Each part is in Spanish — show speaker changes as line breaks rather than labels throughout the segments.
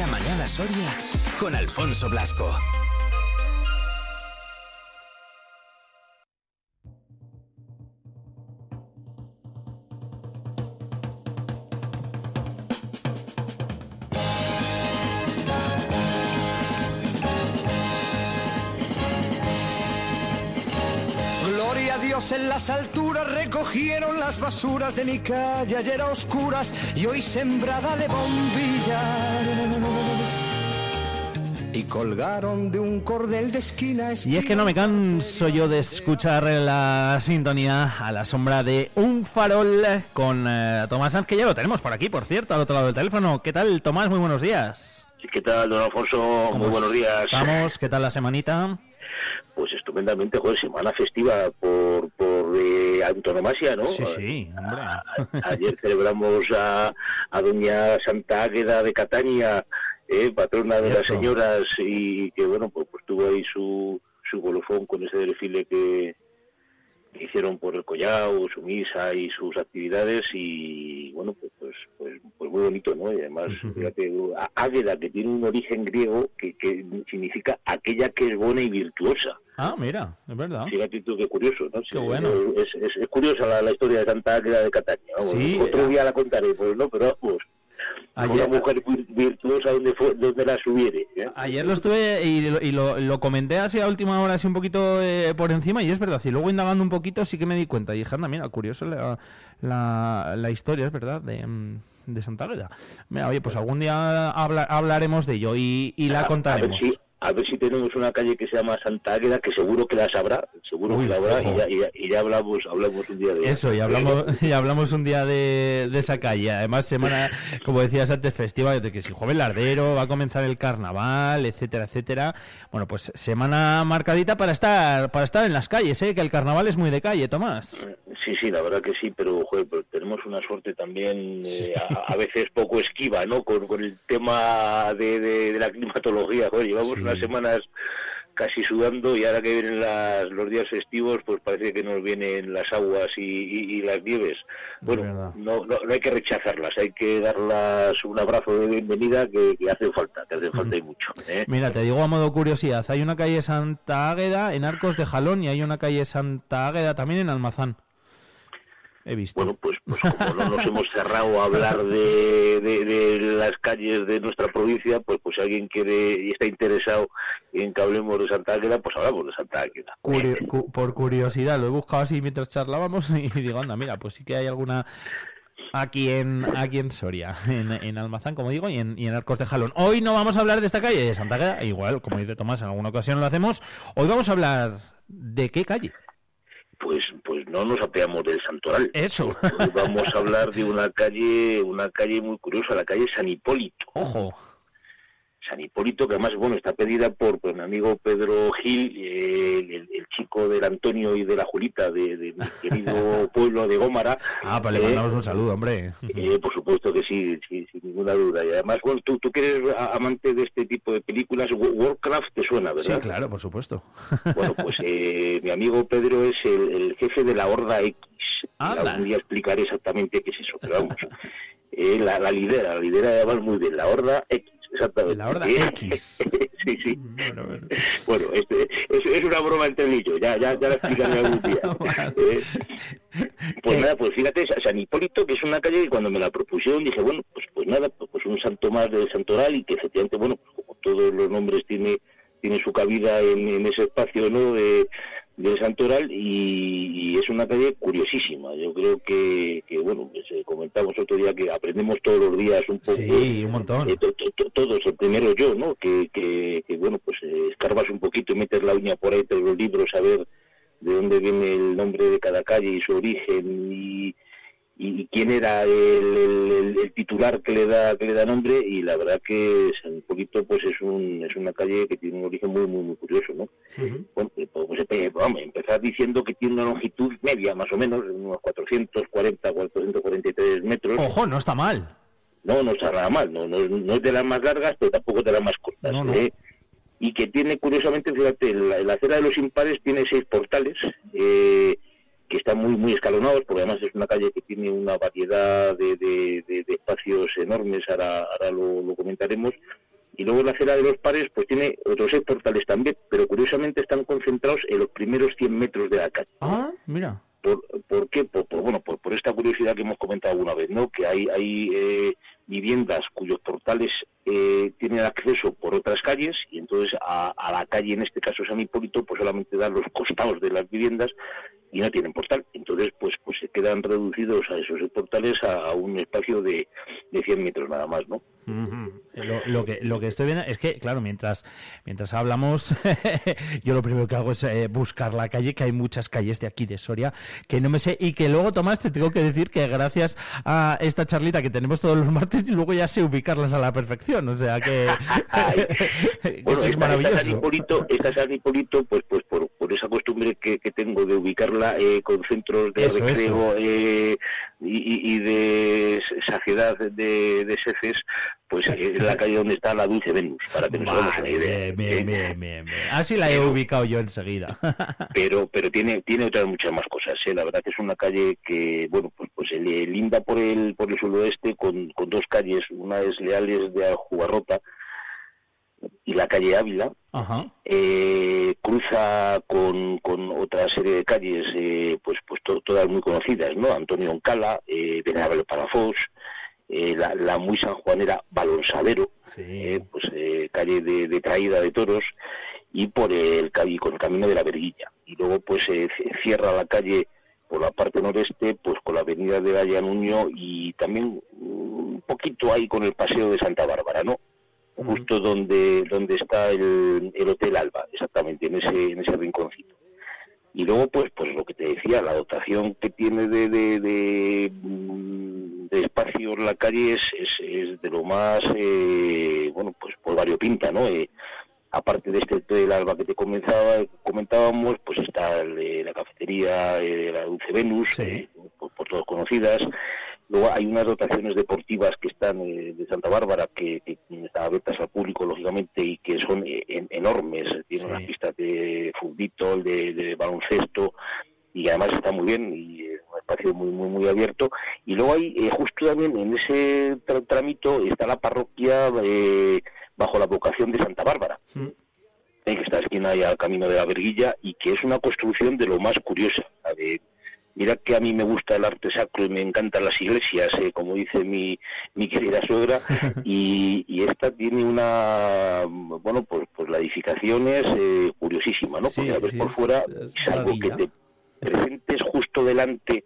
la mañana Soria con Alfonso Blasco.
Gloria a Dios en las alturas recogieron las basuras de mi calle ayer a oscuras y hoy sembrada de bombillas. Y colgaron de un cordel de esquina a
Y es que no me canso yo de escuchar la sintonía a la sombra de un farol con eh, Tomás Sanz, que ya lo tenemos por aquí, por cierto, al otro lado del teléfono. ¿Qué tal, Tomás? Muy buenos días.
¿Qué tal, don Alfonso? Muy
¿Cómo
buenos días.
Estamos, ¿qué tal la semanita?
Pues estupendamente, joder, semana festiva por, por eh, antonomasia, ¿no?
Sí, sí, hombre.
A- ayer celebramos a, a doña Santa Águeda de Catania, eh, patrona de las señoras, y que, bueno, pues, pues tuvo ahí su, su colofón con ese desfile que hicieron por el collao, su misa y sus actividades y bueno pues pues pues, pues muy bonito no y además fíjate Águeda que tiene un origen griego que, que significa aquella que es buena y virtuosa
Ah, mira, es verdad.
fíjate tú qué curioso no
Qué bueno.
es, es, es curiosa la, la historia de Santa Águeda de Catania vamos.
Sí.
otro día la contaremos no pero vamos
Ayer-
una mujer vir- virtuosa donde fue donde la subiere ¿eh?
Ayer lo estuve y, lo, y lo- lo comenté así a última hora, así un poquito eh, por encima, y es verdad. Y luego indagando un poquito sí que me di cuenta. Y dije, anda, mira, curioso la, la, la historia, es verdad, de, mm, de Santa Águeda. Mira, oye, pues algún día habla- hablaremos de ello y, y la
A-
contaremos.
A ver, si, a ver si tenemos una calle que se llama Santa Águeda, que seguro que la sabrá, seguro
Uy,
que la habrá, y ya, y ya- y ya hablamos, hablamos un día de.
Eso, y hablamos, y hablamos un día de, de esa calle. Además, semana, como decías antes, festiva, de que si Joven Lardero, va a comenzar el carnaval, etcétera, etcétera. Bueno, pues semana marcadita para estar, para estar en las calles, ¿eh? que el carnaval es muy de calle, Tomás.
Sí, sí, la verdad que sí, pero, joder, pero tenemos una suerte también eh, a, a veces poco esquiva, ¿no? Con, con el tema de, de- de la climatología, joder, llevamos
Sí.
Unas semanas casi sudando y ahora que vienen las, los días festivos, pues parece que nos vienen las aguas y, y- y las nieves. Bueno, no, no, no hay que rechazarlas, hay que darlas un abrazo de bienvenida que, que hace falta, que hace falta y mucho. ¿eh?
Mira, te digo a modo curiosidad, hay una calle Santa Águeda en Arcos de Jalón y hay una calle Santa Águeda también en Almazán. He visto.
Bueno, pues, pues como no nos hemos cerrado a hablar de, de- de las calles de nuestra provincia, pues pues si alguien quiere y está interesado en que hablemos de Santa Águeda, pues hablamos de Santa Águeda.
Cu- por curiosidad, lo he buscado así mientras charlábamos y digo, anda, mira, pues sí que hay alguna aquí en aquí en Soria, en, en Almazán, como digo, y en, y en Arcos de Jalón. Hoy no vamos a hablar de esta calle de Santa Águeda, igual, como dice Tomás, en alguna ocasión lo hacemos. Hoy vamos a hablar de qué calle.
Pues pues no nos apeamos del Santoral.
Eso.
Hoy vamos a hablar de una calle, una calle muy curiosa, la calle San Hipólito.
Ojo.
San Hipólito, que además bueno está pedida por, por mi amigo Pedro Gil, eh, del Antonio y de la Julita, de, de mi querido pueblo de Gómara.
Ah, pues le
Eh,
mandamos un saludo, hombre.
Eh, por supuesto que sí, sí, sin ninguna duda. Y además, bueno, tú, tú que eres amante de este tipo de películas, Wa- Warcraft te suena,
Sí,
¿verdad?
claro, por supuesto.
Bueno, pues eh, mi amigo Pedro es el, el jefe de la Horda X.
Anda.
Algún día explicaré exactamente qué es eso, pero vamos. Eh, la, la lidera, la lidera además muy bien, la Horda X, exactamente.
La Horda
Eh,
X.
sí, sí.
Bueno, bueno.
Bueno, este, es, es una broma entre yo, ya, ya, ya la explicaré algún día. Eh, pues
Eh,
nada, pues fíjate, Sa- San Hipólito, que es una calle que cuando me la propusieron dije, bueno, pues pues nada, pues, un santo más del Santoral y que efectivamente, bueno, pues como todos los nombres tiene tiene su cabida en, en ese espacio ¿no? De, Santoral y, y es una calle curiosísima. Yo creo que, que bueno, pues, eh, comentamos otro día que aprendemos todos los días un poco.
Sí, un montón.
Eh, to- to- to- todos, el primero yo, ¿no? Que, que, que, bueno, pues eh, escarbas un poquito y metes la uña por ahí entre los libros a ver de dónde viene el nombre de cada calle y su origen y, y quién era el, el- el- el titular que le da que le da nombre y la verdad que San Hipólito pues es un es una calle que tiene un origen muy muy muy curioso, ¿no? Bueno, pues, pues, eh, vamos, empezar diciendo que tiene una longitud media más o menos, unos 440, 443 metros.
Ojo, no está mal.
No, no está nada mal, no, no, no es de las más largas, pero tampoco de las más cortas.
No, no.
¿eh? Y que tiene, curiosamente, fíjate, la, la acera de los impares tiene seis portales eh, que están muy muy escalonados, porque además es una calle que tiene una variedad de, de- de- de espacios enormes, ahora, ahora lo, lo comentaremos. Y luego la acera de los pares pues tiene otros seis portales también, pero curiosamente están concentrados en los primeros 100 metros de la calle.
Ah, mira.
¿Por, por qué? Por, bueno, por, por, esta curiosidad que hemos comentado alguna vez, ¿no? Que hay, hay eh, viviendas cuyos portales eh, tienen acceso por otras calles y entonces a, a, la calle, en este caso San Hipólito, pues solamente dan los costados de las viviendas y no tienen portal. Entonces, pues pues se quedan reducidos a esos portales a, un espacio de, de 100 metros nada más, ¿no?
-huh. lo, lo, que, lo que estoy viendo es que, claro, mientras, mientras hablamos, yo lo primero que hago es eh, buscar la calle, que hay muchas calles de aquí de Soria que no me sé, y que luego, Tomás, te tengo que decir que gracias a esta charlita que tenemos todos los martes, luego ya sé ubicarlas a la perfección, o sea que,
bueno, es maravilloso. Esta esta pues, pues por, por esa costumbre que, que tengo de ubicarla eh, con centros de eso, recreo eso. Eh, y, y, de saciedad de, de seces, pues es la calle donde está la Dulce Venus, para que nos hagamos una idea.
Bien, bien, bien, bien, Así la he pero, ubicado yo enseguida.
pero pero tiene tiene otras muchas más cosas. ¿eh? La verdad que es una calle que, bueno, pues pues linda por el por el suroeste con, con dos calles. Una es Leales de Jugarrota y la calle Ávila. Eh, cruza con, con otra serie de calles, eh, pues pues to, todas muy conocidas, ¿no? Antonio Oncala, eh, Venerable Palafós, eh, la, la, muy sanjuanera Balonsadero,
sí.
eh, pues eh, calle de, de, traída de toros, y por el, y con el camino de la Verguilla. Y luego pues cierra la calle por la parte noreste, pues con la avenida de Gaya Nuño y también un poquito ahí con el paseo de Santa Bárbara, ¿no? Justo mm. donde, donde está el, el Hotel Alba, exactamente, en ese, en ese rinconcito y luego pues pues lo que te decía la dotación que tiene de de, de, de espacio en la calle es, es, es de lo más eh, bueno pues por variopinta no eh, aparte de este del alba que te comenzaba comentábamos pues está el, la cafetería eh, la Dulce Venus
sí.
eh, por, por todos conocidas Luego hay unas dotaciones deportivas que están eh, de Santa Bárbara que, que, están abiertas al público, lógicamente, y que son eh, en, enormes. Tienen sí. unas pistas de fútbol, de, de, baloncesto, y además está muy bien, y espacio muy, muy, muy abierto. Y luego hay, eh, justo también en ese trámite está la parroquia eh, bajo la vocación de Santa Bárbara.
Mm.
que está esquina y al camino de la Verguilla, y que es una construcción de lo más curiosa. De, Mira que a mí me gusta el arte sacro y me encantan las iglesias, eh, como dice mi, mi querida suegra, y, y, esta tiene una, bueno, pues, pues la edificación es eh, curiosísima, ¿no?
Sí,
Porque a ver
sí,
por fuera
es
es algo que te presentes justo delante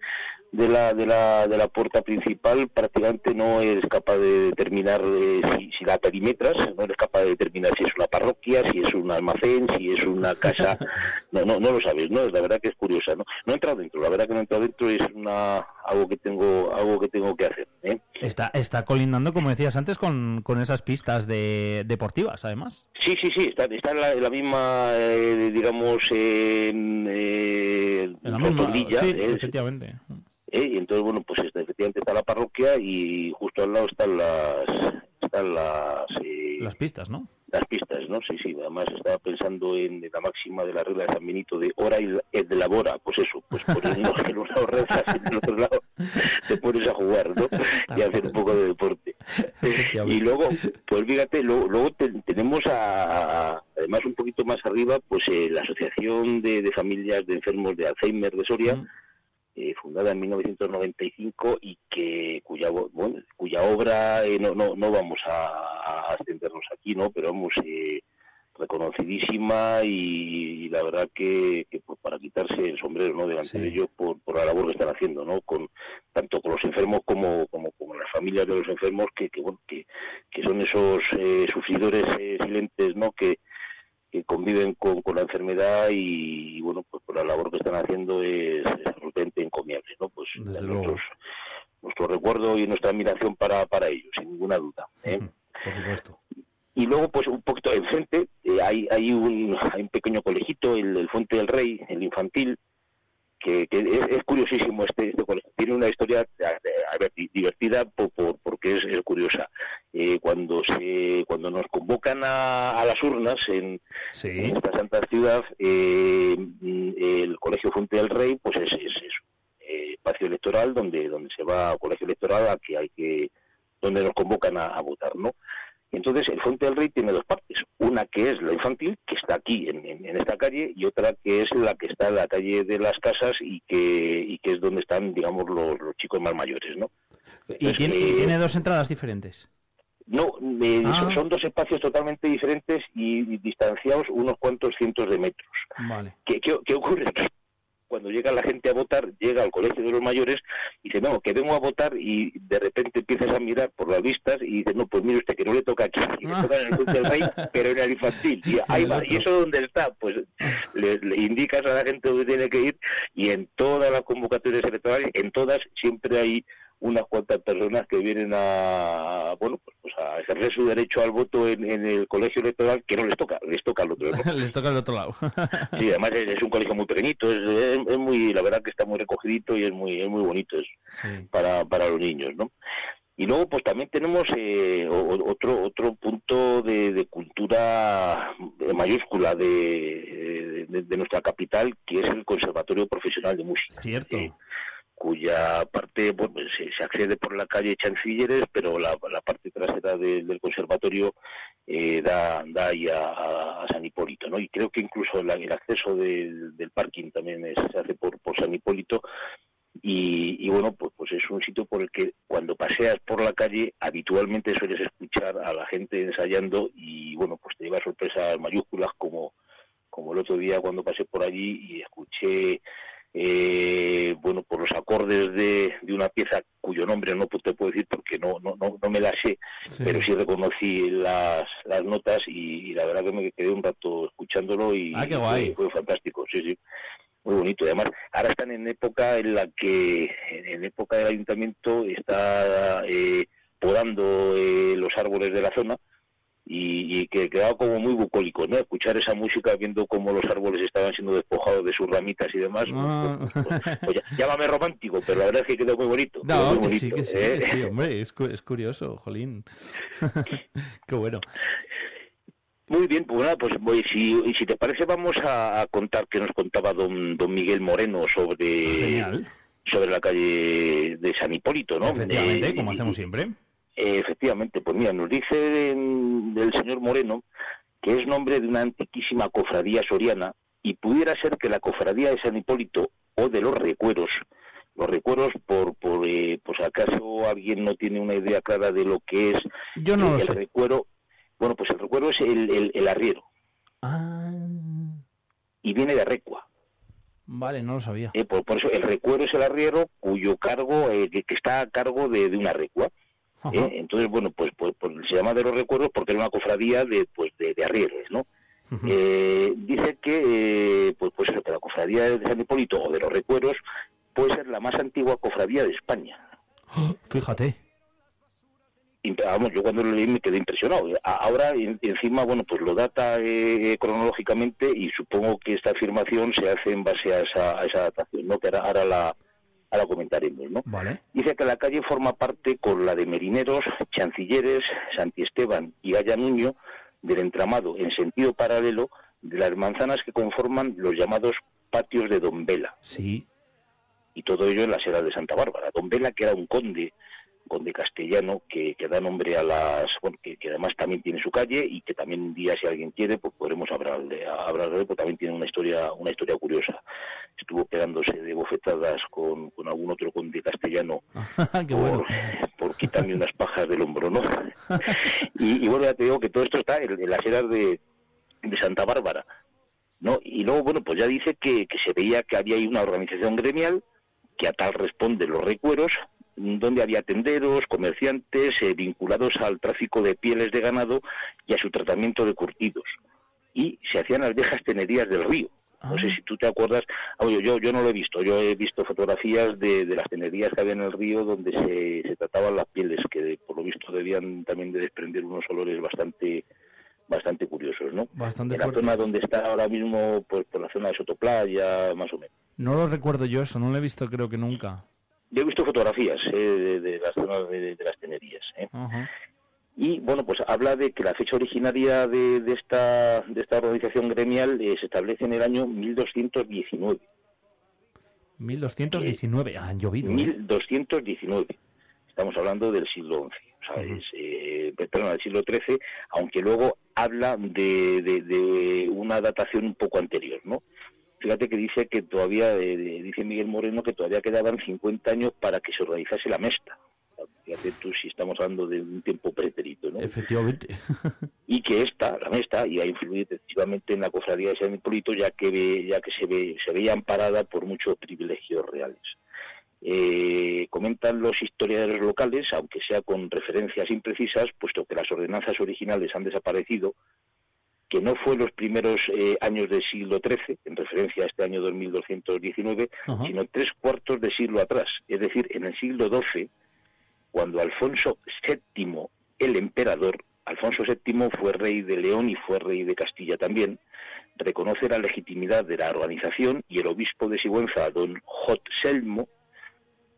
de la, de la, de la puerta principal prácticamente no eres capaz de determinar eh, si, si, la perimetras, no eres capaz de determinar si es una parroquia, si es un almacén, si es una casa, no, no, no lo sabes, ¿no? La verdad que es curiosa, ¿no? No he entrado dentro, la verdad que no he entrado dentro es una, algo que tengo, algo que tengo que hacer, ¿eh?
Está, está colindando, como decías antes, con, con esas pistas de, deportivas, además.
Sí, sí, sí, está, está en, la, en la misma, eh, digamos, en, eh,
la misma, sí,
¿eh?
efectivamente.
¿Eh? y entonces bueno pues este, efectivamente está la parroquia y justo al lado están las están las eh,
las pistas no
las pistas no sí sí además estaba pensando en la máxima de la regla de San Benito de hora y de labora pues eso pues lado en un lado rezas y en el otro lado te pones a jugar no y a hacer un poco de deporte. Y luego pues fíjate luego, luego te, tenemos a, a, además un poquito más arriba pues eh, la asociación de, de, familias de enfermos de Alzheimer de Soria mm eh, fundada en 1995 y que cuya bueno, cuya obra eh, no, no no vamos a, a, extendernos aquí no pero vamos eh, reconocidísima y, y, la verdad que, que pues para quitarse el sombrero no delante sí. de ellos por, por la labor que están haciendo no con tanto con los enfermos como como, como las familias de los enfermos que que bueno que, que son esos eh, sufridores eh, silentes no que que conviven con, con la enfermedad y, y, bueno pues por la labor que están haciendo es, es absolutamente encomiable no pues nuestro recuerdo y nuestra admiración para, para ellos sin ninguna duda ¿eh?
por supuesto.
Y luego pues un poquito enfrente eh, hay hay un hay un pequeño colegito el, el Fuente del Rey el infantil que, que es, es, curiosísimo este, este colegio. Tiene una historia a ver, divertida por, por, porque es, es curiosa. Eh, cuando se cuando nos convocan a, a las urnas en,
sí.
en, esta santa ciudad, eh, el Colegio Fuente del Rey, pues es, es, es eh, espacio electoral donde donde se va a colegio electoral a que hay que donde nos convocan a, a votar, ¿no? Entonces, el Fuente del Rey tiene dos partes. Una que es la infantil, que está aquí en, en, esta calle, y otra que es la que está en la calle de las casas y que, y que es donde están, digamos, los, los chicos más mayores, ¿no?
¿Y, tiene,
eh,
tiene dos entradas diferentes?
No, eh,
Ah.
son- son dos espacios totalmente diferentes y distanciados unos cuantos cientos de metros.
Vale.
¿Qué, qué, qué ocurre? Cuando llega la gente a votar, llega al colegio de los mayores y dice, no, que vengo a votar y de repente empiezas a mirar por las vistas y dice, no, pues mire usted que no le toca aquí, que le toca en el del Rey, pero en el infantil. Y ahí va. ¿Y eso dónde está? Pues le, le indicas a la gente dónde tiene que ir y en todas las convocatorias electorales, en todas, siempre hay unas cuantas personas que vienen a bueno pues, pues a ejercer su derecho al voto en, en el colegio electoral que no les toca, les toca al otro. ¿no?
Les toca el otro lado.
Sí, además es, es un colegio muy pequeñito, es, es- es muy, la verdad que está muy recogidito y es muy, es muy bonito es
Sí.
para, para los niños, ¿no? Y luego pues también tenemos eh, otro otro punto de, de cultura mayúscula de, de, de nuestra capital, que es el Conservatorio Profesional de Música.
Cierto.
Eh, cuya parte bueno, se, se accede por la calle Chancilleres, pero la, parte trasera de- del conservatorio eh, da, da ahí a, San Hipólito, ¿no? Y creo que incluso la- el acceso del parking también es- se hace por, por San Hipólito. Y, y bueno, pues, pues es un sitio por el que cuando paseas por la calle habitualmente sueles escuchar a la gente ensayando y bueno, pues te lleva sorpresas mayúsculas como, como el otro día cuando pasé por allí y escuché eh, bueno por los acordes de, de una pieza cuyo nombre no te puedo decir porque no no no, no me la sé
Sí.
pero sí reconocí las, las notas y, y la verdad que me quedé un rato escuchándolo y
Ah.
Fue, fue fantástico sí sí muy bonito además ahora están en época en la que en época del ayuntamiento está eh, podando eh, los árboles de la zona y, y que quedaba como muy bucólico, ¿no? Escuchar esa música viendo cómo los árboles estaban siendo despojados de sus ramitas y demás.
Ah.
pues, pues, pues, ya- llámame romántico, pero la verdad es que quedó muy bonito.
No,
muy
sí, que sí,
¿eh?
que sí, hombre, es, cu- es curioso, jolín. Qué bueno.
Muy bien, pues nada, pues voy, si, si te parece vamos a, a contar que nos contaba don, don Miguel Moreno sobre,
Genial.
sobre la calle de San Hipólito, ¿no?
Efectivamente,
Eh,
como hacemos siempre.
Eh, efectivamente, pues mira, nos dice el señor Moreno que es nombre de una antiquísima cofradía soriana y pudiera ser que la cofradía de San Hipólito o de los recueros, los recueros por, por eh, pues acaso alguien no tiene una idea clara de lo que es
Yo no
eh, el
sé.
recuero, bueno, pues el recuero es el, el, el arriero
Ah,
y viene de recua.
vale, no lo sabía.
eh, por, por eso el recuero es el arriero cuyo cargo, eh, que, que está a cargo de, de una recua. ¿Eh? Entonces, bueno, pues, pues, pues se llama de los recuerdos porque era una cofradía de, pues, de, de arrieros, ¿no? Eh, dice que, eh, pues, pues eso, que la cofradía de San Hipólito o de los recuerdos puede ser la más antigua cofradía de España.
Fíjate.
Y, Vamos, yo cuando lo leí me quedé impresionado. Ahora, en- encima, bueno, pues lo data eh, cronológicamente y supongo que esta afirmación se hace en base a esa, a esa datación, ¿no? Que ahora, ahora la, ahora comentaremos, ¿no?
Vale.
Dice que la calle forma parte con la de Merineros, Chancilleres, Santi Esteban y Aya Nuño del entramado en sentido paralelo de las manzanas que conforman los llamados patios de Don Vela
Sí.
y todo ello en la sierra de Santa Bárbara. Don Vela que era un conde, conde castellano que, que da nombre a las, bueno, que, que además también tiene su calle y que también un día si alguien quiere pues podremos hablar de, hablar de él, porque también tiene una historia, una historia curiosa. Estuvo pegándose de bofetadas con, con algún otro conde castellano
Qué bueno.
por, por quitarme unas pajas del hombro, ¿no? y, y bueno, ya te digo que todo esto está en, en las eras de, de Santa Bárbara, ¿no? Y luego, bueno, pues ya dice que, que se veía que había ahí una organización gremial, que a tal responden los recueros, donde había tenderos, comerciantes eh, vinculados al tráfico de pieles de ganado y a su tratamiento de curtidos. Y se hacían las viejas tenerías del río. No sé
Ah.
si tú te acuerdas, ah, yo, yo, yo no lo he visto, yo he visto fotografías de, de las tenerías que había en el río donde se, se trataban las pieles, que por lo visto debían también de desprender unos olores bastante bastante curiosos, ¿no?
Bastante
en la
fuerte.
zona donde está ahora mismo, pues por la zona de Sotoplaya, más o menos.
No lo recuerdo yo eso, no lo he visto creo que nunca.
Yo he visto fotografías eh, de, de las zonas de, de las tenerías. ¿eh? Y bueno, pues habla de que la fecha originaria de, de esta, de esta organización gremial eh, se establece en el año 1219.
1219. Ah, han llovido. ¿eh?
1219. Estamos hablando del siglo XI, eh, perdón, del siglo XIII, aunque luego habla de, de, una datación un poco anterior, ¿no? Fíjate que dice que todavía, eh, dice Miguel Moreno, que todavía quedaban 50 años para que se organizase la mesta. Fíjate tú si estamos hablando de un tiempo pretérito, ¿no?
Efectivamente.
y que esta, la mesta, iba a influir decisivamente en la cofradía de San Hipólito, ya que, ya que se, ve, se veía amparada por muchos privilegios reales. Eh, comentan los historiadores locales, aunque sea con referencias imprecisas, puesto que las ordenanzas originales han desaparecido, que no fue los primeros eh, años del siglo XIII, en referencia a este año 2219, sino tres cuartos de siglo atrás, es decir, en el siglo XII, cuando Alfonso VII, el emperador, Alfonso VII fue rey de León y fue rey de Castilla también, reconoce la legitimidad de la organización y el obispo de Sigüenza, don Selmo,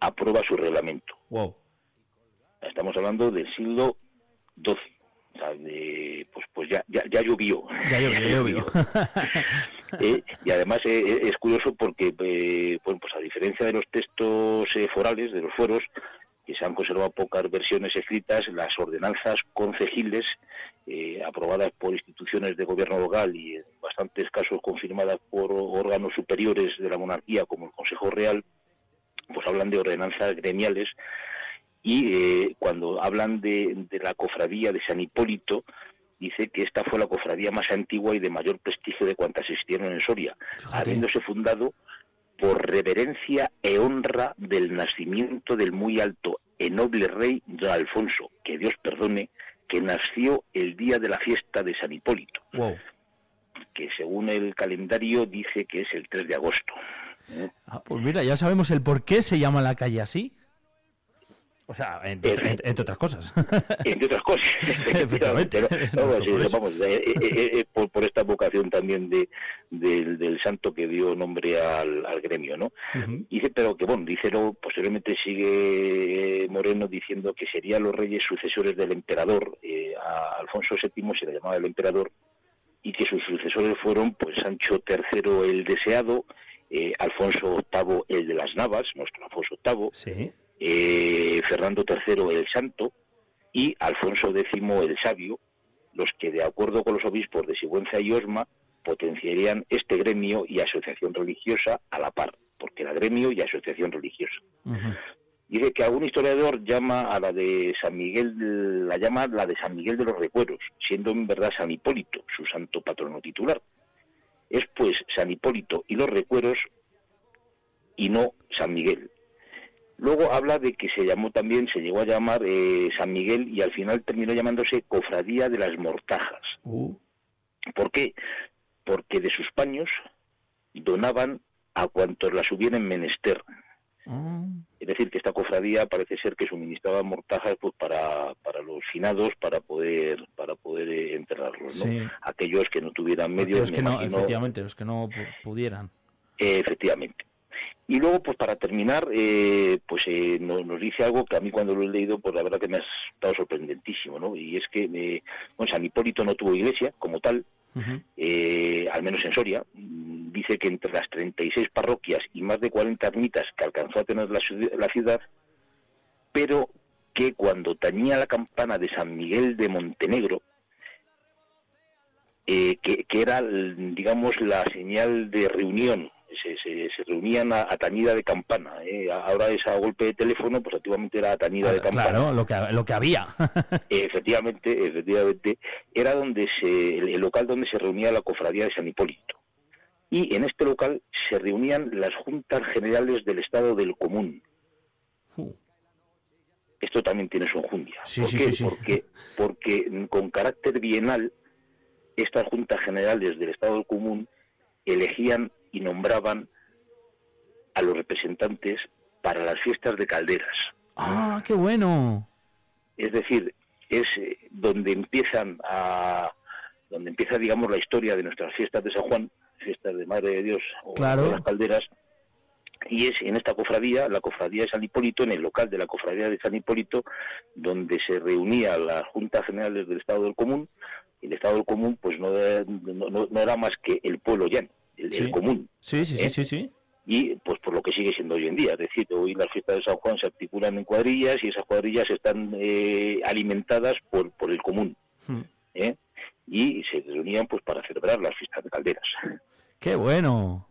aprueba su reglamento.
Wow.
Estamos hablando del siglo XII. Pues, pues ya, ya, ya llovió.
Ya llovió,
eh, y además eh, eh, es curioso porque, pues a diferencia de los textos forales, de los fueros, que se han conservado pocas versiones escritas, las ordenanzas concejiles, aprobadas por instituciones de gobierno local y en bastantes casos confirmadas por órganos superiores de la monarquía, como el Consejo Real, pues hablan de ordenanzas gremiales y eh, cuando hablan de, la cofradía de San Hipólito, dice que esta fue la cofradía más antigua y de mayor prestigio de cuantas existieron en Soria, habiéndose fundado por reverencia e honra del nacimiento del muy alto y noble rey don Alfonso, que Dios perdone, que nació el día de la fiesta de San Hipólito, que según el calendario dice que es el 3 de agosto.
Ah, pues mira, ya sabemos el por qué se llama la calle así. O sea, entre, otras cosas.
Entre otras cosas, efectivamente. vamos, por, esta vocación también de, del, santo que dio nombre al, gremio, ¿no? Dice, pero que bueno, dice, posteriormente sigue Moreno diciendo que serían los reyes sucesores del emperador. Eh, a Alfonso VII se le llamaba el emperador y que sus sucesores fueron pues Sancho III el deseado, eh, Alfonso VIII el de las Navas, nuestro Alfonso VIII, eh, Fernando III el Santo y Alfonso X el Sabio, los que de acuerdo con los obispos de Sigüenza y Osma potenciarían este gremio y asociación religiosa a la par, porque era gremio y asociación religiosa. Dice que algún historiador llama a la de San Miguel, la llama la de San Miguel de los Recueros, siendo en verdad San Hipólito su santo patrono titular es pues San Hipólito y los recueros y no San Miguel. Luego habla de que se llamó también, se llegó a llamar eh, San Miguel y al final terminó llamándose Cofradía de las Mortajas. Uh. ¿Por qué? Porque de sus paños donaban a cuantos las hubieran menester. Mm. Es decir, que esta cofradía parece ser que suministraba mortajas pues para, para los finados para poder para poder eh, enterrarlos, ¿no? Aquellos que no tuvieran medios,
que no, efectivamente, los que no pudieran.
efectivamente. Y luego, pues para terminar, eh, pues eh, nos, dice algo que a mí cuando lo he leído, pues la verdad que me ha estado sorprendentísimo, ¿no? Y es que bueno, San Hipólito no tuvo iglesia como tal, al menos en Soria, dice que entre las 36 parroquias y más de 40 ermitas que alcanzó a tener la, ciudad, pero que cuando tañía la campana de San Miguel de Montenegro, eh, que, era, digamos, la señal de reunión. Se, reunían a, tañida de campana. ¿eh? Ahora es a golpe de teléfono, pues antiguamente era a tañida de campana.
Claro, lo que, lo que había.
efectivamente, efectivamente, era donde se, el local donde se reunía la cofradía de San Hipólito y en este local se reunían las juntas generales del Estado del Común. Uh. Esto también tiene su enjundia. ¿Por qué? porque, porque con carácter bienal, estas juntas generales del Estado del Común elegían y nombraban a los representantes para las fiestas de calderas.
¡Ah, qué bueno!
Es decir, es eh, donde empiezan a donde empieza digamos la historia de nuestras fiestas de San Juan fiestas de Madre de Dios o de las calderas, y es en esta cofradía, la cofradía de San Hipólito, en el local de la cofradía de San Hipólito, donde se reunía la Junta General del Estado del Común, y el Estado del Común pues no, no, era más que el pueblo llano, el, común.
Sí, sí, sí, ¿eh? sí, sí.
y pues por lo que sigue siendo hoy en día. Es decir, hoy las fiestas de San Juan se articulan en cuadrillas y esas cuadrillas están eh, alimentadas por, por el común.
Hmm.
¿eh? Y se reunían pues para celebrar las fiestas de calderas.
¡Qué bueno!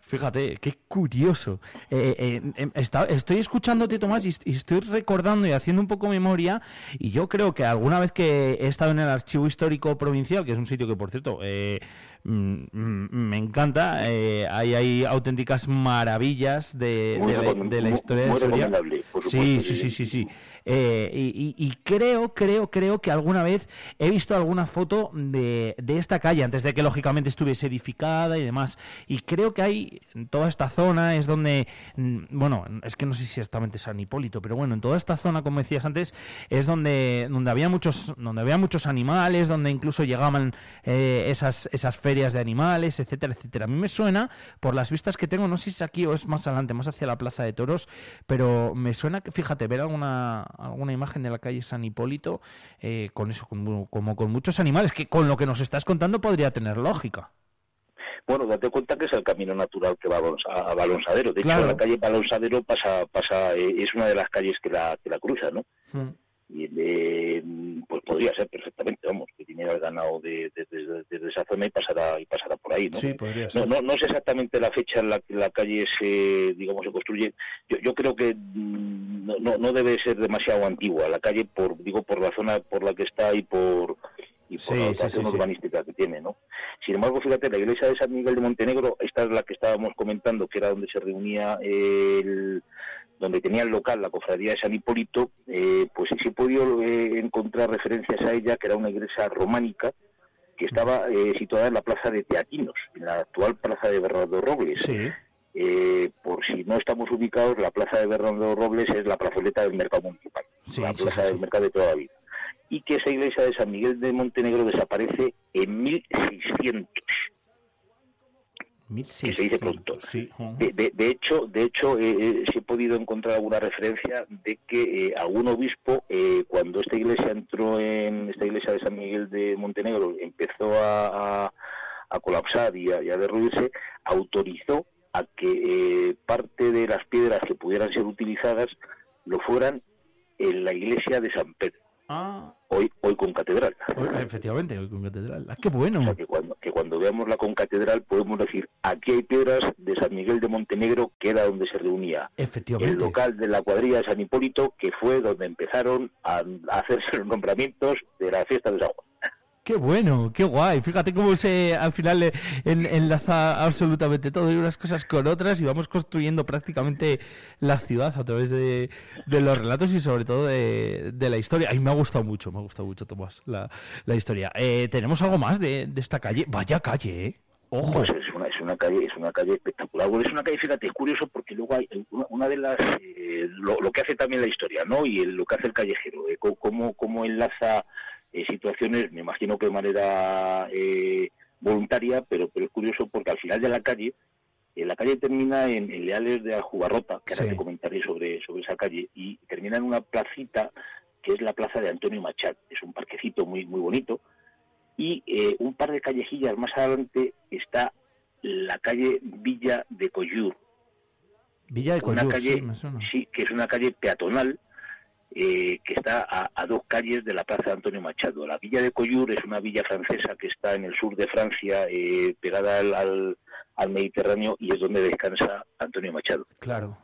Fíjate, qué curioso. Eh, eh, em, está- estoy escuchándote, Tomás, y, est- y estoy recordando y haciendo un poco memoria. Y yo creo que alguna vez que he estado en el Archivo Histórico Provincial, que es un sitio que, por cierto, eh, me encanta, eh, hay, hay auténticas maravillas de,
Muy
de la,
recom-
de la
muy-
historia de Soria. Sí,
supuesto,
sí, sí,
sí.
sí, sí. Eh, y, y- y creo, creo, creo que alguna vez he visto alguna foto de, de esta calle, antes de que lógicamente estuviese edificada y demás. Y creo que hay, en toda esta zona es donde, mm, bueno, es que no sé si exactamente San Hipólito, pero bueno, en toda esta zona, como decías antes, es donde, donde había muchos, donde había muchos animales, donde incluso llegaban eh, esas, esas ferias de animales, etcétera, etcétera. A mí me suena, por las vistas que tengo, no sé si es aquí o es más adelante, más hacia la Plaza de Toros, pero me suena que, fíjate, ver alguna, alguna imagen de la calle San Hipólito eh, con eso, como, como con muchos animales, que con lo que nos estás contando podría tener lógica.
Bueno, date cuenta que es el camino natural que va a Balons- a Balonsadero. De
Claro.
hecho, la calle Balonsadero pasa, pasa, eh, es una de las calles que la, que la cruza, ¿no?
Mm.
Y eh, pues podría ser perfectamente, vamos, que viniera el ganado de, de- de- desde esa zona y pasará, y pasará por ahí, ¿no?
Sí, podría
No,
ser.
no, no sé exactamente la fecha en la que la calle se, digamos, se construye. Yo, yo creo que mm, no, no, no debe ser demasiado antigua la calle, por digo, por la zona por la que está y por y por
Sí,
la
sí, sí.
urbanística que tiene, ¿no? Sin embargo, fíjate, la iglesia de San Miguel de Montenegro, esta es la que estábamos comentando, que era donde se reunía el donde tenía el local la cofradía de San Hipólito, eh, pues sí he podido eh, encontrar referencias a ella, que era una iglesia románica, que estaba eh, situada en la plaza de Teatinos, en la actual plaza de Bernardo Robles.
Sí,
Eh, por si no estamos ubicados, la plaza de Bernardo Robles es la plazoleta del mercado municipal,
Sí,
la
sí,
plaza del mercado de toda la vida. Y que esa iglesia de San Miguel de Montenegro desaparece en 1600. Que se dice
1600.
pronto.
Sí. ujú.
De, de- de hecho, de hecho eh, eh, sí he podido encontrar alguna referencia de que eh, algún obispo, eh, cuando esta iglesia entró en esta iglesia de San Miguel de Montenegro, empezó a, a- a colapsar y a, y a derruirse, autorizó a que eh, parte de las piedras que pudieran ser utilizadas lo fueran en la iglesia de San Pedro,
Ah,
hoy, hoy con catedral.
hoy- efectivamente, hoy con catedral. Ah, qué
O
bueno.
sea, que cuando, que cuando veamos la concatedral podemos decir, aquí hay piedras de San Miguel de Montenegro, que era donde se reunía
Efectivamente.
el local de la cuadrilla de San Hipólito, que fue donde empezaron a, a hacerse los nombramientos de la fiesta de San Juan.
Qué bueno, qué guay. Fíjate cómo se al final eh, en- enlaza absolutamente todo y unas cosas con otras y vamos construyendo prácticamente la ciudad a través de, de los relatos y sobre todo de, la historia. Ay, me ha gustado mucho, me ha gustado mucho, Tomás, la, historia. Eh, ¿Tenemos algo más de, esta calle? Vaya calle, ¿eh? Ojo.
Pues es una, es una calle es una calle espectacular. Es una calle, fíjate, es curioso porque luego hay una, una de las eh, lo, lo que hace también la historia, ¿no? Y el- lo que hace el callejero, eh, cómo, cómo enlaza eh, situaciones, me imagino que de manera eh, voluntaria, pero pero es curioso porque al final de la calle eh, la calle termina en, en Leales de Aljubarrota, que ahora
Sí.
te comentaré sobre, sobre esa calle, y termina en una placita que es la plaza de Antonio Machat. Es un parquecito muy, muy bonito. Y eh, un par de callejillas más adelante está la calle Villa de Coyur,
Villa de
una
Coyur,
calle,
sí, me suena.
sí, que es una calle peatonal eh, que está a, a dos calles de la plaza Antonio Machado. La villa de Coyur es una villa francesa que está en el sur de Francia, eh, pegada al, al, al Mediterráneo, y es donde descansa Antonio Machado.
Claro.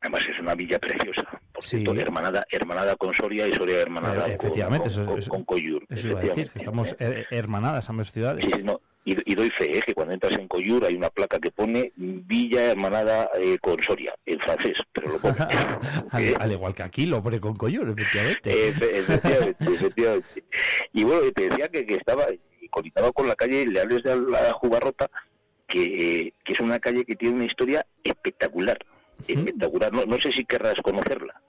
Además es una villa preciosa, por
Sí.
cierto, hermanada, hermanada con Soria y Soria hermanada
Eh,
con, con, Coyur.
Eso iba a decir, que estamos eh, hermanadas ambas ciudades.
Sí, sí, no. Y, y doy fe, eh, que cuando entras en Coyur hay una placa que pone Villa Hermanada eh, con Soria, en francés, pero lo pone.
al,
¿Eh?
al igual que aquí lo pone con Coyur, efectivamente.
Efe- efectivamente, efectivamente. Y bueno, te decía que, que estaba, y conectaba con la calle Leales de la Jubarrota, que, eh, que es una calle que tiene una historia espectacular. Espectacular. No, no sé si querrás conocerla.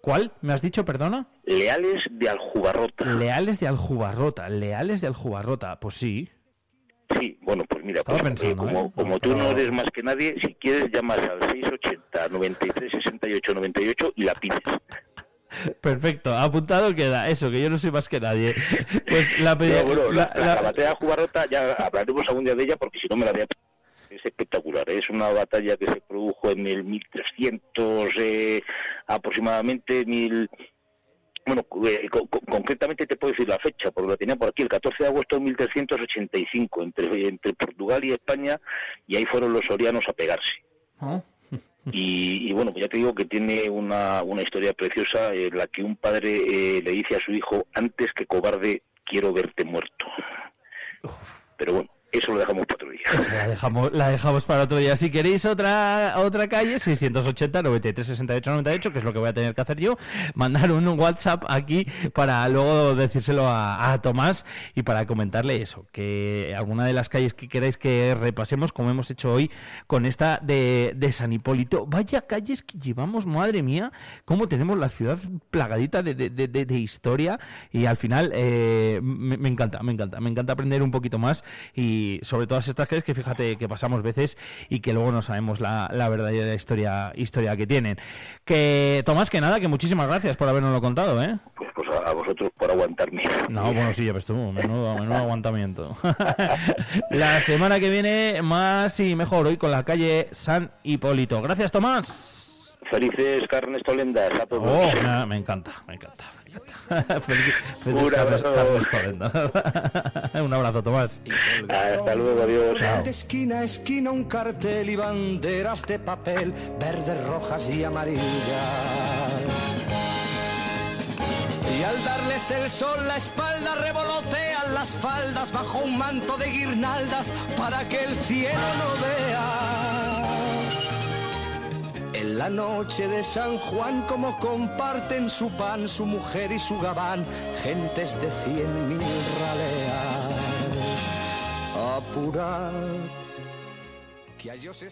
¿Cuál? ¿Me has dicho, perdona?
Leales de Aljubarrota.
Leales de Aljubarrota. Leales de Aljubarrota. Pues sí.
Sí, bueno, pues mira, pues,
pensando,
como,
¿eh?
como
No,
tú no eres más que nadie, si quieres llamas al 680 93 68 98 y la pides.
Perfecto. Apuntado queda. Eso, que yo no soy más que nadie. Pues la.
Pero bueno,
la,
la-
la,
batalla Jubarrota ya hablaremos algún día de ella porque si no me la voy a... Es espectacular. Es una batalla que se produjo en el 1300 eh, aproximadamente, mil bueno, eh, concretamente te puedo decir la fecha, porque la tenía por aquí, el 14 de agosto de 1385, entre, entre Portugal y España, y ahí fueron los sorianos a pegarse. Ah. Y, bueno, pues ya te digo que tiene una, una historia preciosa en la que un padre eh, le dice a su hijo, antes que cobarde, quiero verte muerto. Pero bueno, eso lo dejamos para otro día.
La dejamos, la dejamos para otro día. Si queréis otra otra calle, 680 93 68 98, que es lo que voy a tener que hacer yo, mandar un WhatsApp aquí para luego decírselo a, Tomás y para comentarle eso, que alguna de las calles que queráis que repasemos, como hemos hecho hoy con esta de, de San Hipólito. Vaya calles que llevamos, madre mía, cómo tenemos la ciudad plagadita de, de, de historia y al final eh, me, me encanta, me encanta, me encanta aprender un poquito más y sobre todas estas calles que fíjate que pasamos veces y que luego no sabemos la, la verdadera historia historia que tienen. Que Tomás, que nada, que muchísimas gracias por habernoslo contado, ¿eh?
Pues, pues a, vosotros por aguantarme.
No, bueno, sí, ya ves tú, menudo, menudo aguantamiento. la semana que viene más y mejor hoy con la calle San Hipólito. Gracias, Tomás.
Felices carnes tolendas a todos.
Oh, me encanta, me encanta.
Un abrazo.
un abrazo, Tomás.
Hasta luego, adiós.
De esquina a esquina un cartel y banderas de papel, verdes, rojas y amarillas. Y al darles el sol la espalda revolotean las faldas bajo un manto de guirnaldas para que el cielo no vea en la noche de San Juan, como comparten su pan, su mujer y su gabán, gentes de cien mil raleas. Apurad, que a ellos